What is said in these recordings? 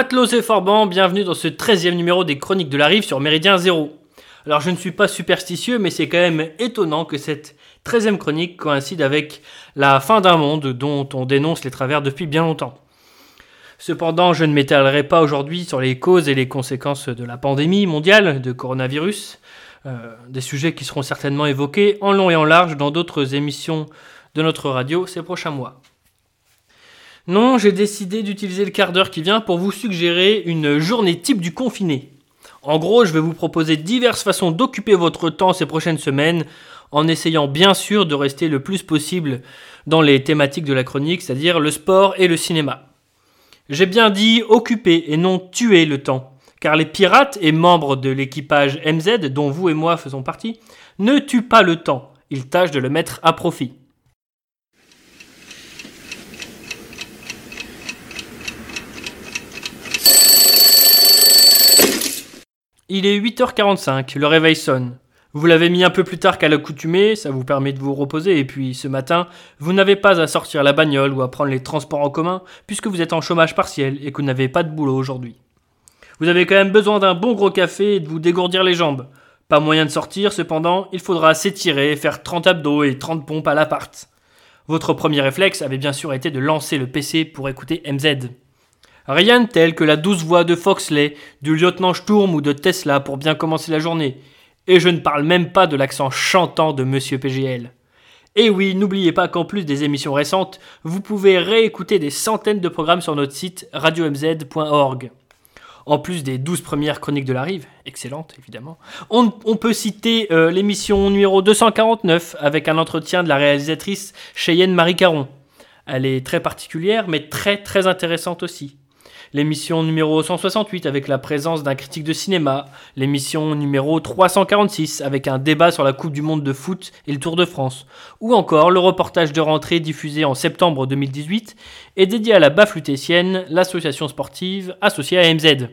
Matelot et Forban, bienvenue dans ce 13e numéro des Chroniques de la Rive sur Méridien Zéro. Alors je ne suis pas superstitieux, mais c'est quand même étonnant que cette 13e chronique coïncide avec la fin d'un monde dont on dénonce les travers depuis bien longtemps. Cependant, je ne m'étalerai pas aujourd'hui sur les causes et les conséquences de la pandémie mondiale de coronavirus, euh, des sujets qui seront certainement évoqués en long et en large dans d'autres émissions de notre radio ces prochains mois. Non, j'ai décidé d'utiliser le quart d'heure qui vient pour vous suggérer une journée type du confiné. En gros, je vais vous proposer diverses façons d'occuper votre temps ces prochaines semaines, en essayant bien sûr de rester le plus possible dans les thématiques de la chronique, c'est-à-dire le sport et le cinéma. J'ai bien dit occuper et non tuer le temps, car les pirates et membres de l'équipage MZ, dont vous et moi faisons partie, ne tuent pas le temps, ils tâchent de le mettre à profit. Il est 8h45, le réveil sonne. Vous l'avez mis un peu plus tard qu'à l'accoutumée, ça vous permet de vous reposer, et puis ce matin, vous n'avez pas à sortir la bagnole ou à prendre les transports en commun, puisque vous êtes en chômage partiel et que vous n'avez pas de boulot aujourd'hui. Vous avez quand même besoin d'un bon gros café et de vous dégourdir les jambes. Pas moyen de sortir, cependant, il faudra s'étirer, faire 30 abdos et 30 pompes à l'appart. Votre premier réflexe avait bien sûr été de lancer le PC pour écouter MZ. Rien de tel que la douce voix de Foxley, du lieutenant Sturm ou de Tesla pour bien commencer la journée. Et je ne parle même pas de l'accent chantant de Monsieur PGL. Et oui, n'oubliez pas qu'en plus des émissions récentes, vous pouvez réécouter des centaines de programmes sur notre site radiomz.org. En plus des 12 premières chroniques de la rive, excellente évidemment, on, peut citer euh, l'émission numéro 249 avec un entretien de la réalisatrice Cheyenne Marie Caron. Elle est très particulière mais très très intéressante aussi l'émission numéro 168 avec la présence d'un critique de cinéma, l'émission numéro 346 avec un débat sur la Coupe du Monde de foot et le Tour de France, ou encore le reportage de rentrée diffusé en septembre 2018 et dédié à la Baflutétienne, l'association sportive associée à MZ.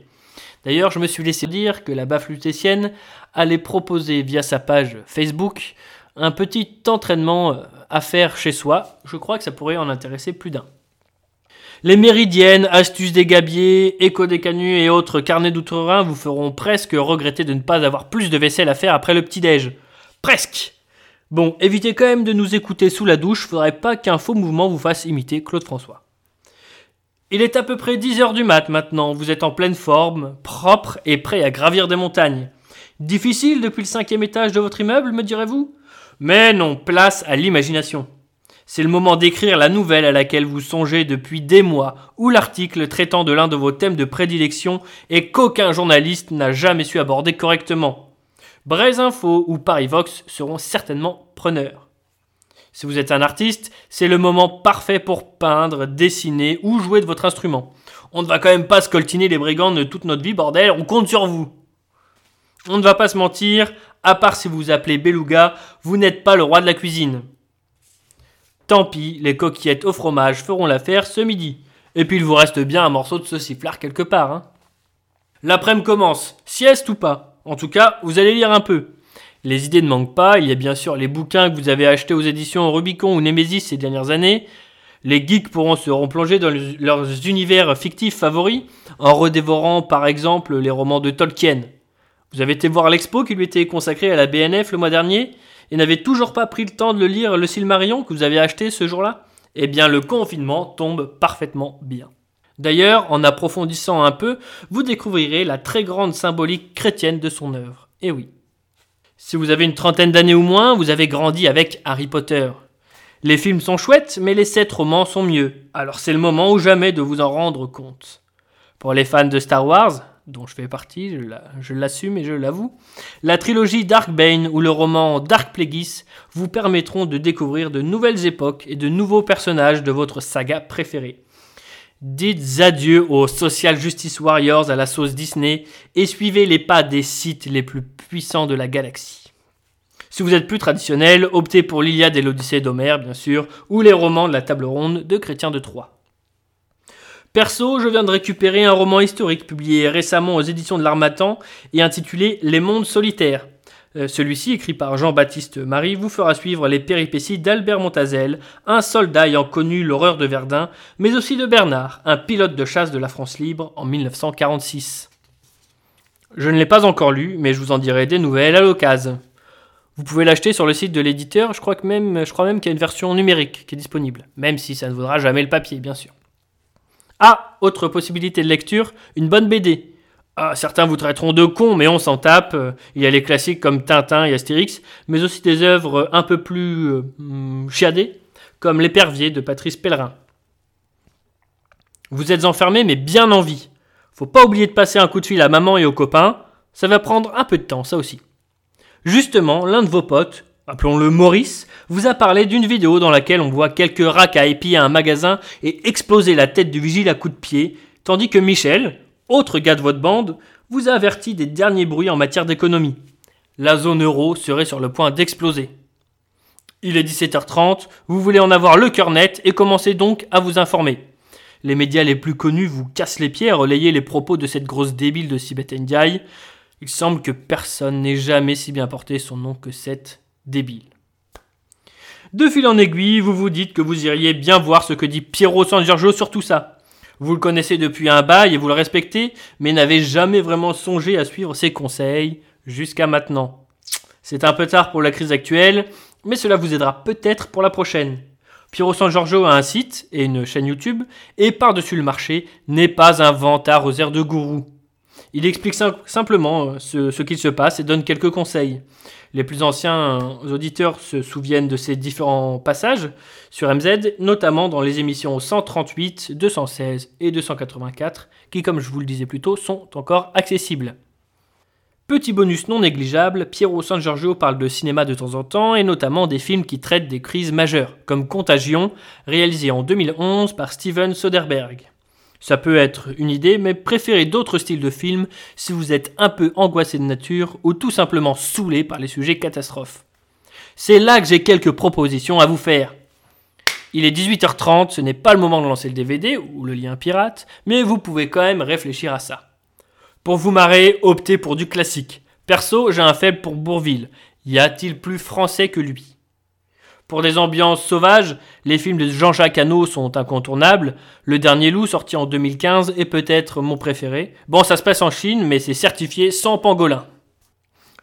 D'ailleurs, je me suis laissé dire que la Baflutétienne allait proposer via sa page Facebook un petit entraînement euh, à faire chez soi. Je crois que ça pourrait en intéresser plus d'un. Les méridiennes, astuces des gabiers, écho des canuts et autres carnets d'outre-Rhin vous feront presque regretter de ne pas avoir plus de vaisselle à faire après le petit-déj. Presque Bon, évitez quand même de nous écouter sous la douche, faudrait pas qu'un faux mouvement vous fasse imiter Claude François. Il est à peu près 10h du mat maintenant, vous êtes en pleine forme, propre et prêt à gravir des montagnes. Difficile depuis le cinquième étage de votre immeuble, me direz-vous? Mais non, place à l'imagination. C'est le moment d'écrire la nouvelle à laquelle vous songez depuis des mois, ou l'article traitant de l'un de vos thèmes de prédilection et qu'aucun journaliste n'a jamais su aborder correctement. Braise Info ou Parivox seront certainement preneurs. Si vous êtes un artiste, c'est le moment parfait pour peindre, dessiner ou jouer de votre instrument. On ne va quand même pas scoltiner les brigands de toute notre vie, bordel, on compte sur vous. On ne va pas se mentir, à part si vous vous appelez Beluga, vous n'êtes pas le roi de la cuisine. Tant pis, les coquillettes au fromage feront l'affaire ce midi. Et puis il vous reste bien un morceau de sauciflard quelque part. Hein. L'après-midi commence, sieste ou pas? En tout cas, vous allez lire un peu. Les idées ne manquent pas, il y a bien sûr les bouquins que vous avez achetés aux éditions Rubicon ou Nemesis ces dernières années. Les geeks pourront se replonger dans leurs univers fictifs favoris en redévorant par exemple les romans de Tolkien. Vous avez été voir l'expo qui lui était consacrée à la BNF le mois dernier? Et n'avez toujours pas pris le temps de le lire, le Silmarillion, que vous avez acheté ce jour-là? Eh bien, le confinement tombe parfaitement bien. D'ailleurs, en approfondissant un peu, vous découvrirez la très grande symbolique chrétienne de son œuvre. Et oui. Si vous avez une trentaine d'années ou moins, vous avez grandi avec Harry Potter. Les films sont chouettes, mais les sept romans sont mieux. Alors c'est le moment ou jamais de vous en rendre compte. Pour les fans de Star Wars, dont je fais partie, je l'assume et je l'avoue, la trilogie Darkbane ou le roman Dark Plagueis vous permettront de découvrir de nouvelles époques et de nouveaux personnages de votre saga préférée. Dites adieu aux Social Justice Warriors à la sauce Disney et suivez les pas des sites les plus puissants de la galaxie. Si vous êtes plus traditionnel, optez pour l'Iliade et l'Odyssée d'Homère, bien sûr, ou les romans de la table ronde de Chrétien de Troyes. Perso, je viens de récupérer un roman historique publié récemment aux éditions de l'Armatan et intitulé Les mondes solitaires. Euh, celui-ci, écrit par Jean-Baptiste Marie, vous fera suivre les péripéties d'Albert Montazel, un soldat ayant connu l'horreur de Verdun, mais aussi de Bernard, un pilote de chasse de la France libre en 1946. Je ne l'ai pas encore lu, mais je vous en dirai des nouvelles à l'occasion. Vous pouvez l'acheter sur le site de l'éditeur, je crois, même qu'il y a une version numérique qui est disponible, même si ça ne vaudra jamais le papier, bien sûr. Ah, autre possibilité de lecture, une bonne BD. Ah, certains vous traiteront de con, mais on s'en tape. Il y a les classiques comme Tintin et Astérix, mais aussi des œuvres un peu plus euh, hmm, chiadées, comme L'épervier de Patrice Pellerin. Vous êtes enfermé, mais bien en vie. Faut pas oublier de passer un coup de fil à maman et aux copains. Ça va prendre un peu de temps, ça aussi. Justement, l'un de vos potes, appelons-le Maurice, vous a parlé d'une vidéo dans laquelle on voit quelques racailles piller un magasin et exploser la tête du vigile à coups de pied, tandis que Michel, autre gars de votre bande, vous a averti des derniers bruits en matière d'économie. La zone euro serait sur le point d'exploser. Il est 17h30, vous voulez en avoir le cœur net et commencez donc à vous informer. Les médias les plus connus vous cassent les pieds à relayer les propos de cette grosse débile de Sibeth Ndiaye. Il semble que personne n'ait jamais si bien porté son nom que cette débile. De fil en aiguille, vous vous dites que vous iriez bien voir ce que dit Piero San Giorgio sur tout ça. Vous le connaissez depuis un bail et vous le respectez, mais n'avez jamais vraiment songé à suivre ses conseils jusqu'à maintenant. C'est un peu tard pour la crise actuelle, mais cela vous aidera peut-être pour la prochaine. Piero San Giorgio a un site et une chaîne YouTube, et par-dessus le marché n'est pas un vantard aux airs de gourou. Il explique simplement euh, ce, ce qu'il se passe et donne quelques conseils. Les plus anciens auditeurs se souviennent de ces différents passages sur MZ, notamment dans les émissions 138, 216 et 284, qui, comme je vous le disais plus tôt, sont encore accessibles. Petit bonus non négligeable, Piero San Giorgio parle de cinéma de temps en temps et notamment des films qui traitent des crises majeures, comme Contagion, réalisé en 2011 par Steven Soderbergh. Ça peut être une idée, mais préférez d'autres styles de films si vous êtes un peu angoissé de nature ou tout simplement saoulé par les sujets catastrophes. C'est là que j'ai quelques propositions à vous faire. Il est 18h30, ce n'est pas le moment de lancer le DVD ou le lien pirate, mais vous pouvez quand même réfléchir à ça. Pour vous marrer, optez pour du classique. Perso, j'ai un faible pour Bourville. Y a-t-il plus français que lui? Pour des ambiances sauvages, les films de Jean-Jacques Hano sont incontournables. Le Dernier Loup, sorti en 2015, est peut-être mon préféré. Bon, ça se passe en Chine, mais c'est certifié sans pangolin.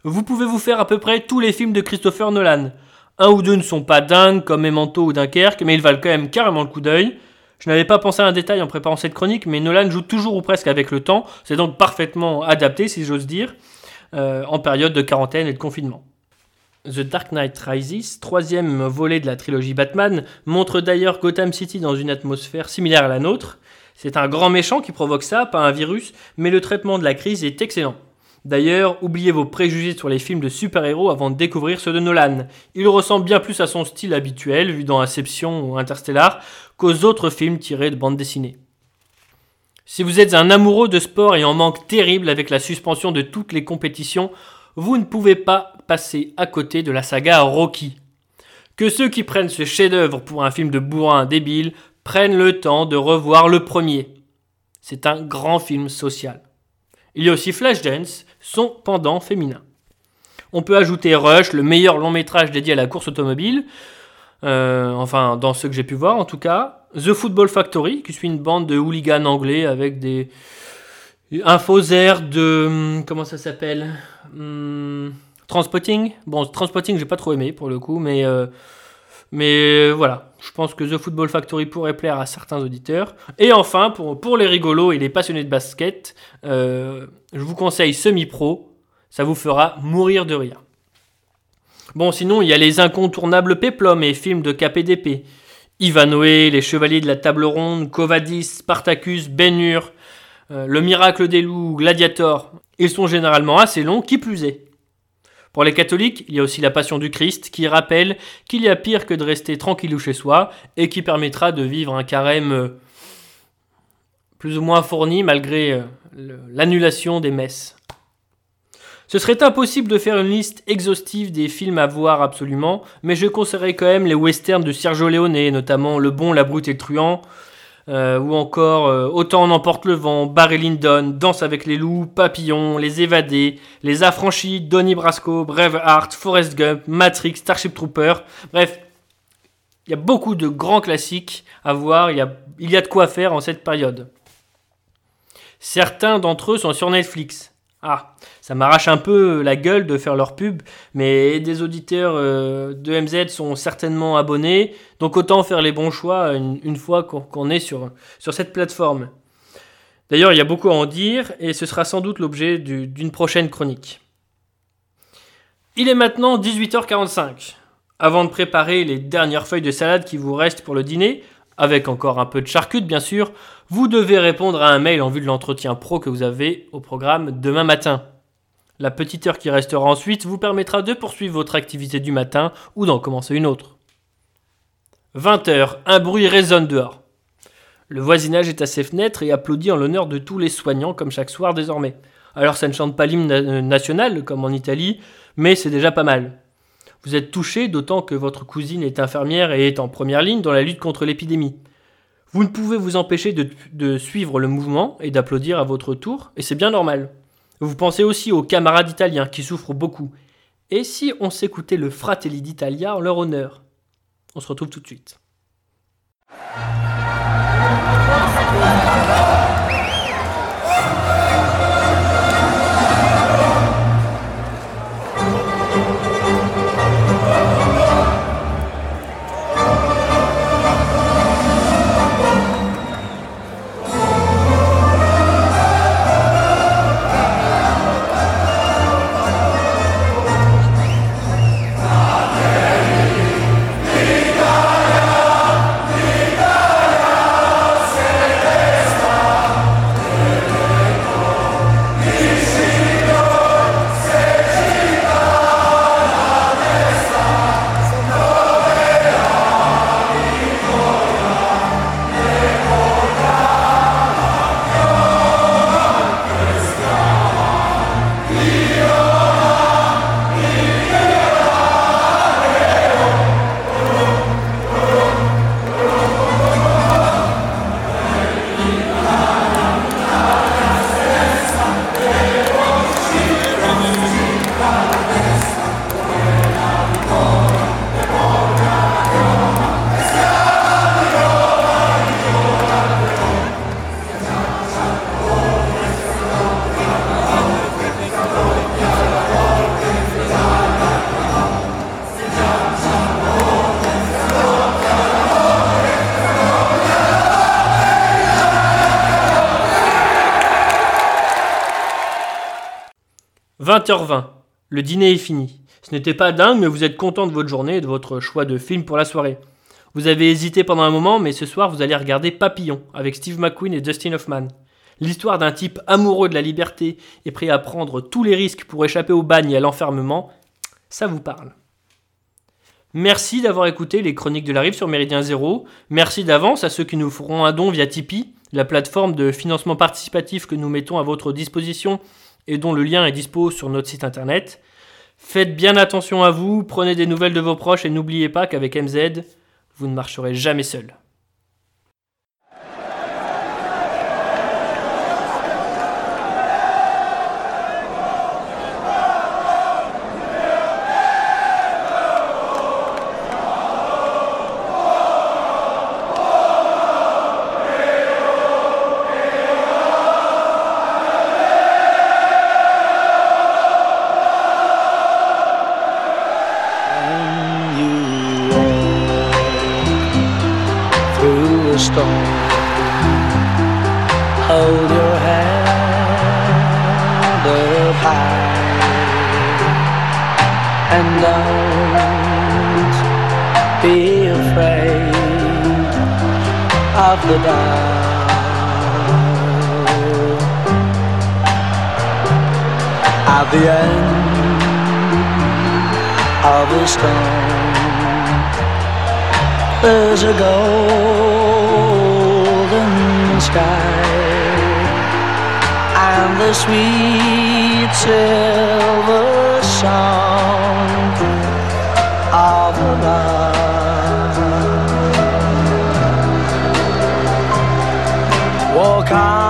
Vous pouvez vous faire à peu près tous les films de Christopher Nolan. Un ou deux ne sont pas dingues comme Memento ou Dunkerque, mais ils valent quand même carrément le coup d'œil. Je n'avais pas pensé à un détail en préparant cette chronique, mais Nolan joue toujours ou presque avec le temps. C'est donc parfaitement adapté, si j'ose dire, euh, en période de quarantaine et de confinement. The Dark Knight Rises, troisième volet de la trilogie Batman, montre d'ailleurs Gotham City dans une atmosphère similaire à la nôtre. C'est un grand méchant qui provoque ça, pas un virus, mais le traitement de la crise est excellent. D'ailleurs, oubliez vos préjugés sur les films de super-héros avant de découvrir ceux de Nolan. Il ressemble bien plus à son style habituel, vu dans Inception ou Interstellar, qu'aux autres films tirés de bande dessinée. Si vous êtes un amoureux de sport et en manque terrible avec la suspension de toutes les compétitions, vous ne pouvez pas passer à côté de la saga Rocky. Que ceux qui prennent ce chef-d'œuvre pour un film de bourrin débile prennent le temps de revoir le premier. C'est un grand film social. Il y a aussi Flashdance, son pendant féminin. On peut ajouter Rush, le meilleur long métrage dédié à la course automobile, euh, enfin dans ce que j'ai pu voir en tout cas. The Football Factory, qui suit une bande de hooligans anglais avec des, un faux air de. Hum, comment ça s'appelle? Hum, Transpotting. Bon, Transpotting, j'ai pas trop aimé pour le coup, mais. Euh, mais voilà, je pense que The Football Factory pourrait plaire à certains auditeurs. Et enfin, pour, pour les rigolos et les passionnés de basket, euh, je vous conseille Semi-Pro. Ça vous fera mourir de rire. Bon, sinon, il y a les incontournables péplums et films de KPDP. Ivanoé, Les Chevaliers de la Table Ronde, Covadis, Spartacus, Ben Hur, euh, le miracle des loups, Gladiator, ils sont généralement assez longs, qui plus est. Pour les catholiques, il y a aussi la Passion du Christ qui rappelle qu'il y a pire que de rester tranquillou chez soi et qui permettra de vivre un carême euh, plus ou moins fourni malgré euh, l'annulation des messes. Ce serait impossible de faire une liste exhaustive des films à voir absolument, mais je conseillerais quand même les westerns de Sergio Leone, notamment Le Bon, la Brute et le Truand, euh, ou encore euh, Autant on emporte le vent, Barry Lyndon, Danse avec les loups, Papillon, Les évadés, Les affranchis, Donnie Brasco, Braveheart, Forrest Gump, Matrix, Starship Trooper. Bref, il y a beaucoup de grands classiques à voir, il y a, il y a de quoi faire en cette période. Certains d'entre eux sont sur Netflix. Ah, ça m'arrache un peu la gueule de faire leur pub, mais des auditeurs euh, de MZ sont certainement abonnés, donc autant faire les bons choix une, fois qu'on est sur, sur cette plateforme. D'ailleurs, il y a beaucoup à en dire, et ce sera sans doute l'objet d'une prochaine chronique. Il est maintenant 18h45. Avant de préparer les dernières feuilles de salade qui vous restent pour le dîner, avec encore un peu de charcute bien sûr, vous devez répondre à un mail en vue de l'entretien pro que vous avez au programme demain matin. La petite heure qui restera ensuite vous permettra de poursuivre votre activité du matin ou d'en commencer une autre. 20 h un bruit résonne dehors. Le voisinage est à ses fenêtres et applaudit en l'honneur de tous les soignants comme chaque soir désormais. Alors ça ne chante pas l'hymne national comme en Italie, mais c'est déjà pas mal. Vous êtes touché d'autant que votre cousine est infirmière et est en première ligne dans la lutte contre l'épidémie. Vous ne pouvez vous empêcher de, suivre le mouvement et d'applaudir à votre tour, et c'est bien normal. Vous pensez aussi aux camarades italiens qui souffrent beaucoup. Et si on s'écoutait le Fratelli d'Italia en leur honneur? On se retrouve tout de suite. 20h20. Le dîner est fini. Ce n'était pas dingue, mais vous êtes content de votre journée et de votre choix de film pour la soirée. Vous avez hésité pendant un moment, mais ce soir vous allez regarder Papillon avec Steve McQueen et Dustin Hoffman. L'histoire d'un type amoureux de la liberté et prêt à prendre tous les risques pour échapper au bagne et à l'enfermement, ça vous parle. Merci d'avoir écouté les chroniques de la rive sur Méridien Zéro. Merci d'avance à ceux qui nous feront un don via Tipeee, la plateforme de financement participatif que nous mettons à votre disposition et dont le lien est dispo sur notre site internet. Faites bien attention à vous, prenez des nouvelles de vos proches et n'oubliez pas qu'avec MZ, vous ne marcherez jamais seul. the storm. Hold your head up high and don't be afraid of the dark. At the end of the storm, there's a goal sky and the sweet silver song of love. walk on.